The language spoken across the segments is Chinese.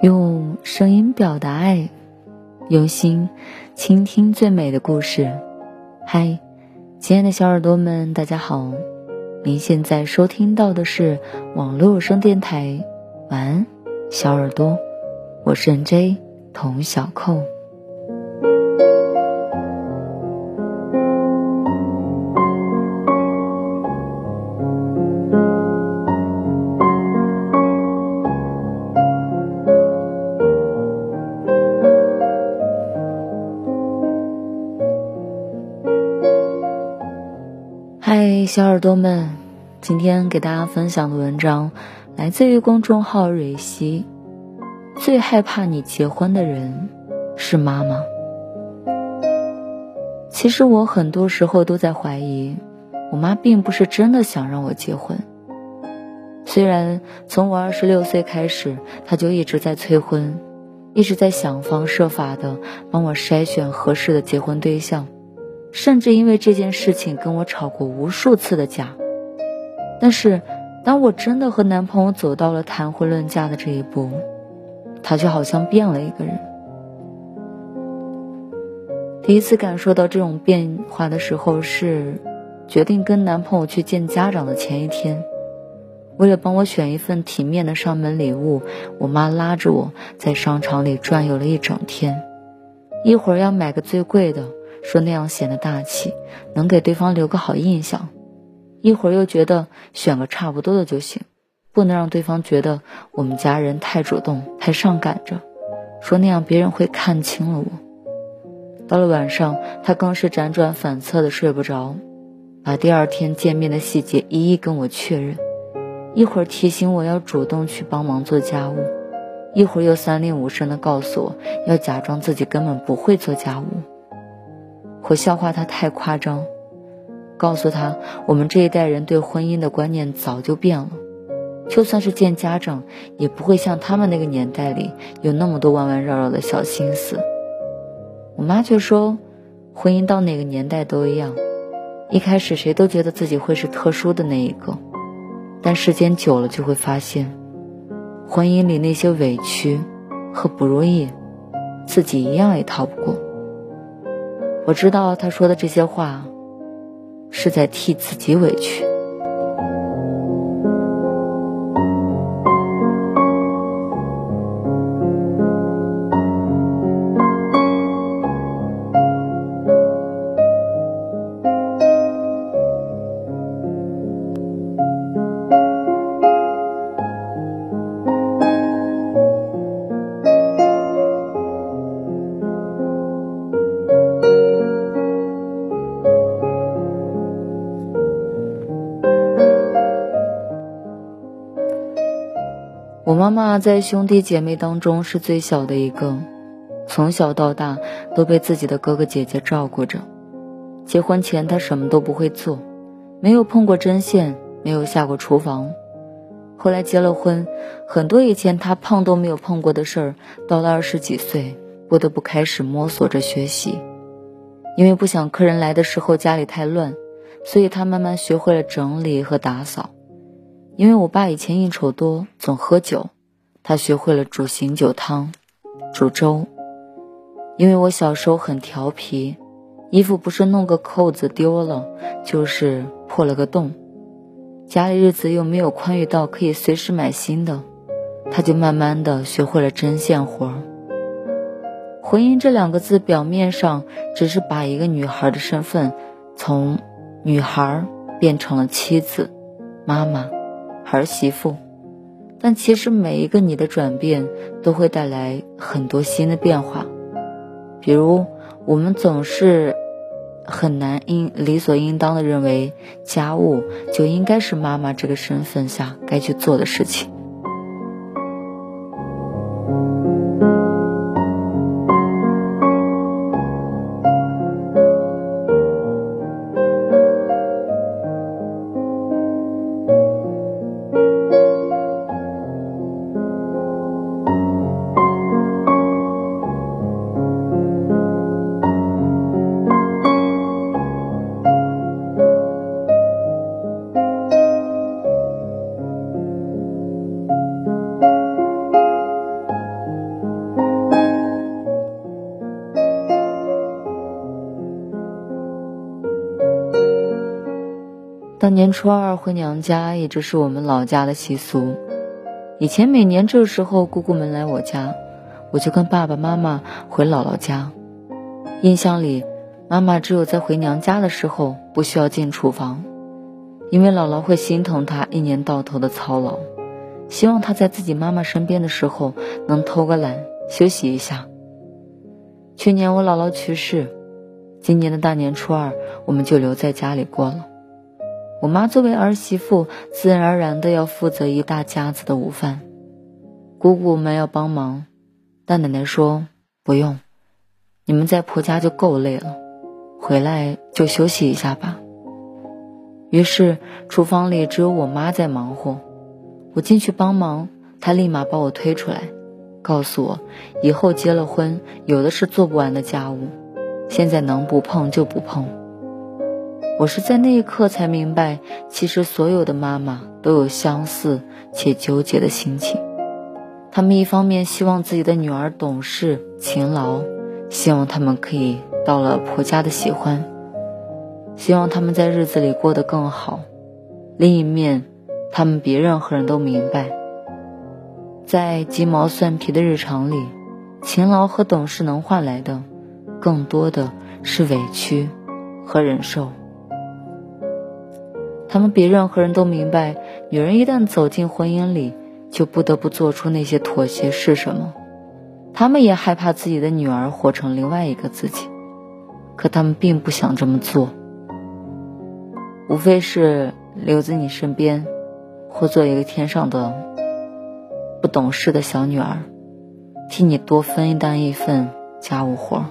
用声音表达爱，用心倾听最美的故事。嗨，亲爱的小耳朵们，大家好！您现在收听到的是网络有声电台。晚安，小耳朵，我是 N.J. 童小扣。小耳朵们，今天给大家分享的文章来自于公众号蕊希。最害怕你结婚的人是妈妈。其实我很多时候都在怀疑，我妈并不是真的想让我结婚。虽然从我二十六岁开始，她就一直在催婚，一直在想方设法的帮我筛选合适的结婚对象。甚至因为这件事情跟我吵过无数次的架，但是当我真的和男朋友走到了谈婚论嫁的这一步，他却好像变了一个人。第一次感受到这种变化的时候是，决定跟男朋友去见家长的前一天，为了帮我选一份体面的上门礼物，我妈拉着我在商场里转悠了一整天，一会儿要买个最贵的。说那样显得大气，能给对方留个好印象。一会儿又觉得选个差不多的就行，不能让对方觉得我们家人太主动、太上赶着。说那样别人会看清了我。到了晚上，他更是辗转反侧的睡不着，把第二天见面的细节一一跟我确认。一会儿提醒我要主动去帮忙做家务，一会儿又三令五申的告诉我要假装自己根本不会做家务。我笑话他太夸张，告诉他我们这一代人对婚姻的观念早就变了，就算是见家长，也不会像他们那个年代里有那么多弯弯绕绕的小心思。我妈却说，婚姻到哪个年代都一样，一开始谁都觉得自己会是特殊的那一个，但时间久了就会发现，婚姻里那些委屈和不如意，自己一样也逃不过。我知道他说的这些话，是在替自己委屈。我妈妈在兄弟姐妹当中是最小的一个，从小到大都被自己的哥哥姐姐照顾着。结婚前她什么都不会做，没有碰过针线，没有下过厨房。后来结了婚，很多以前她碰都没有碰过的事儿，到了二十几岁，不得不开始摸索着学习。因为不想客人来的时候家里太乱，所以她慢慢学会了整理和打扫。因为我爸以前应酬多，总喝酒，他学会了煮醒酒汤、煮粥。因为我小时候很调皮，衣服不是弄个扣子丢了，就是破了个洞，家里日子又没有宽裕到可以随时买新的，他就慢慢的学会了针线活。婚姻这两个字表面上只是把一个女孩的身份从女孩变成了妻子、妈妈。儿媳妇，但其实每一个你的转变都会带来很多新的变化。比如，我们总是很难应理所应当的认为家务就应该是妈妈这个身份下该去做的事情。大年初二回娘家一直是我们老家的习俗。以前每年这时候，姑姑们来我家，我就跟爸爸妈妈回姥姥家。印象里，妈妈只有在回娘家的时候不需要进厨房，因为姥姥会心疼她一年到头的操劳，希望她在自己妈妈身边的时候能偷个懒休息一下。去年我姥姥去世，今年的大年初二我们就留在家里过了。我妈作为儿媳妇，自然而然的要负责一大家子的午饭。姑姑们要帮忙，但奶奶说不用，你们在婆家就够累了，回来就休息一下吧。于是厨房里只有我妈在忙活。我进去帮忙，她立马把我推出来，告诉我以后结了婚，有的是做不完的家务，现在能不碰就不碰。我是在那一刻才明白，其实所有的妈妈都有相似且纠结的心情。她们一方面希望自己的女儿懂事勤劳，希望她们可以到了婆家的喜欢，希望她们在日子里过得更好；另一面，她们比任何人都明白，在鸡毛蒜皮的日常里，勤劳和懂事能换来的，更多的是委屈和忍受。他们比任何人都明白，女人一旦走进婚姻里，就不得不做出那些妥协是什么。他们也害怕自己的女儿活成另外一个自己，可他们并不想这么做。无非是留在你身边，或做一个天上的不懂事的小女儿，替你多分担一份家务活。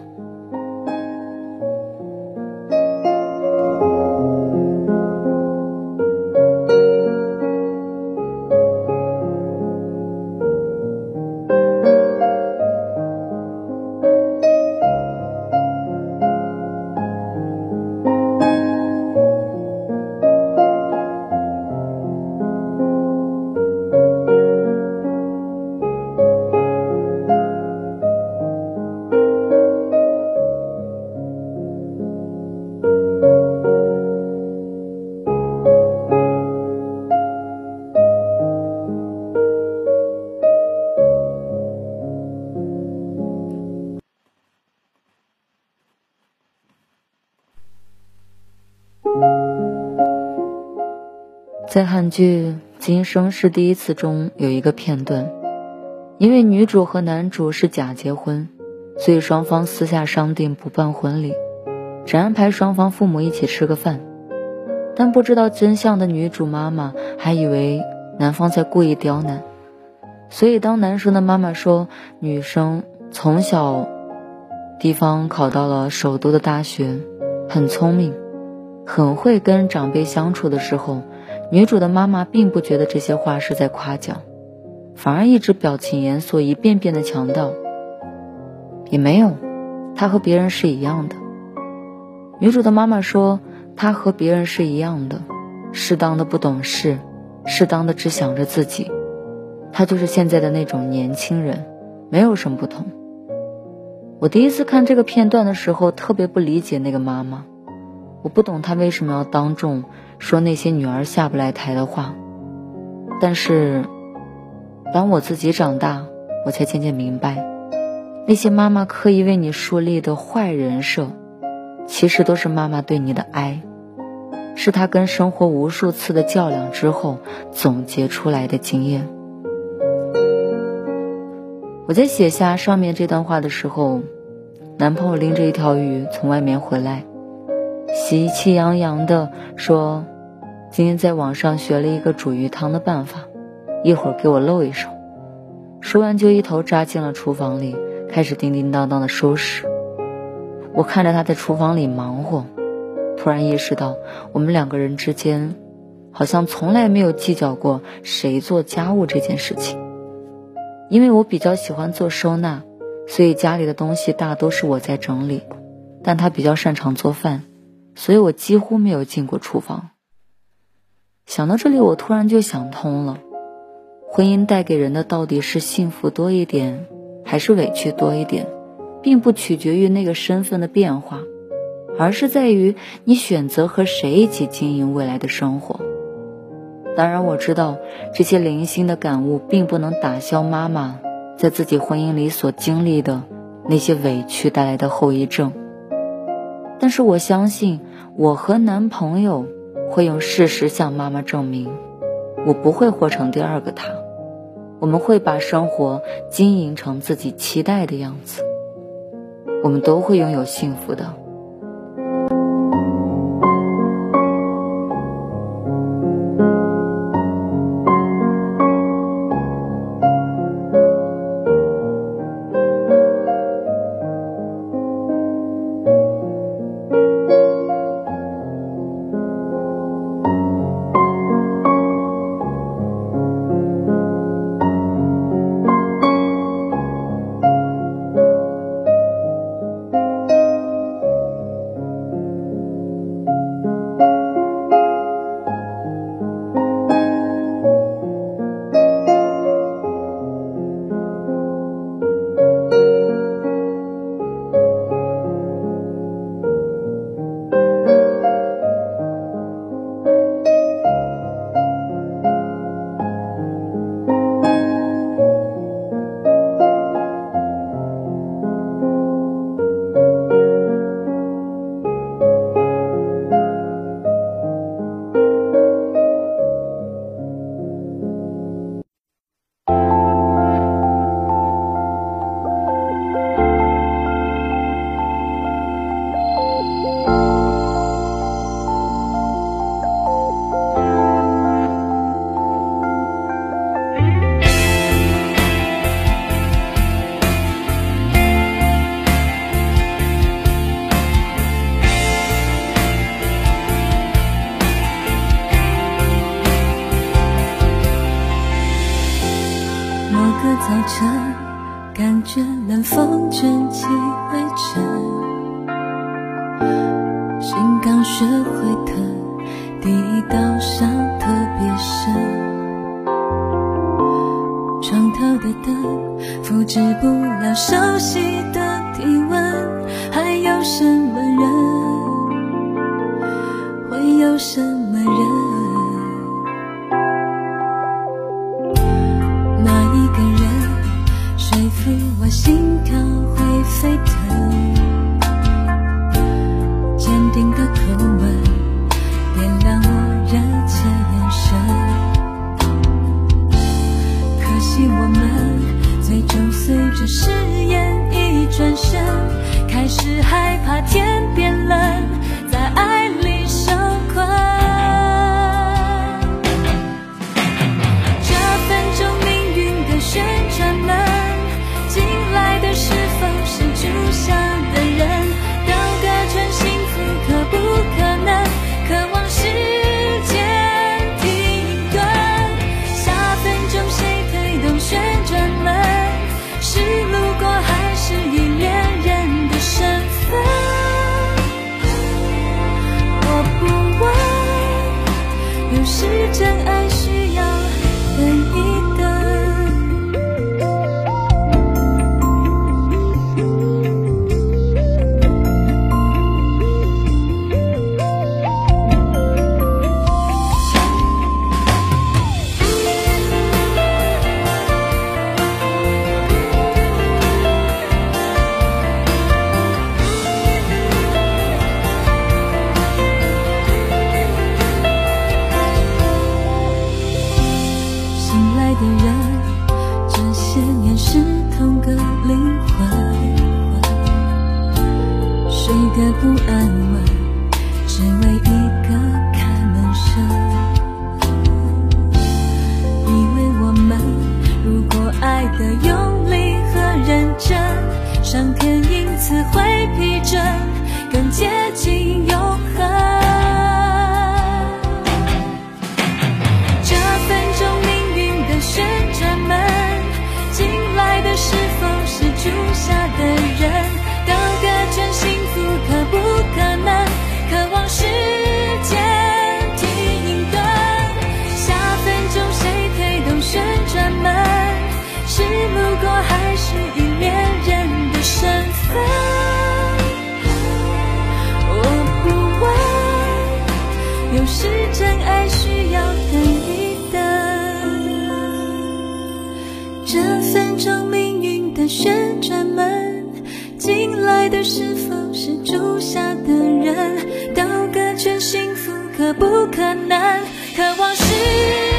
在韩剧《今生是第一次》中有一个片段，因为女主和男主是假结婚，所以双方私下商定不办婚礼，只安排双方父母一起吃个饭。但不知道真相的女主妈妈还以为男方在故意刁难，所以当男生的妈妈说女生从小地方考到了首都的大学，很聪明，很会跟长辈相处的时候。女主的妈妈并不觉得这些话是在夸奖，反而一直表情严肃，一遍遍的强调：“也没有，她和别人是一样的。”女主的妈妈说：“她和别人是一样的，适当的不懂事，适当的只想着自己，她就是现在的那种年轻人，没有什么不同。”我第一次看这个片段的时候，特别不理解那个妈妈，我不懂她为什么要当众。说那些女儿下不来台的话，但是，当我自己长大，我才渐渐明白，那些妈妈刻意为你树立的坏人设，其实都是妈妈对你的爱，是她跟生活无数次的较量之后总结出来的经验。我在写下上面这段话的时候，男朋友拎着一条鱼从外面回来，喜气洋洋的说。今天在网上学了一个煮鱼汤的办法，一会儿给我露一手。说完就一头扎进了厨房里，开始叮叮当当的收拾。我看着他在厨房里忙活，突然意识到我们两个人之间好像从来没有计较过谁做家务这件事情。因为我比较喜欢做收纳，所以家里的东西大都是我在整理。但他比较擅长做饭，所以我几乎没有进过厨房。想到这里，我突然就想通了：婚姻带给人的到底是幸福多一点，还是委屈多一点，并不取决于那个身份的变化，而是在于你选择和谁一起经营未来的生活。当然，我知道这些零星的感悟并不能打消妈妈在自己婚姻里所经历的那些委屈带来的后遗症。但是我相信，我和男朋友会用事实向妈妈证明，我不会活成第二个他。我们会把生活经营成自己期待的样子，我们都会拥有幸福的。复制不了熟悉的体温，还有什么人会有什么人？哪一个人说服我心跳会沸誓言一转身，开始更坚。分钟命运的旋转门，进来的是否是住下的人？道个全幸福可不可能？渴望是。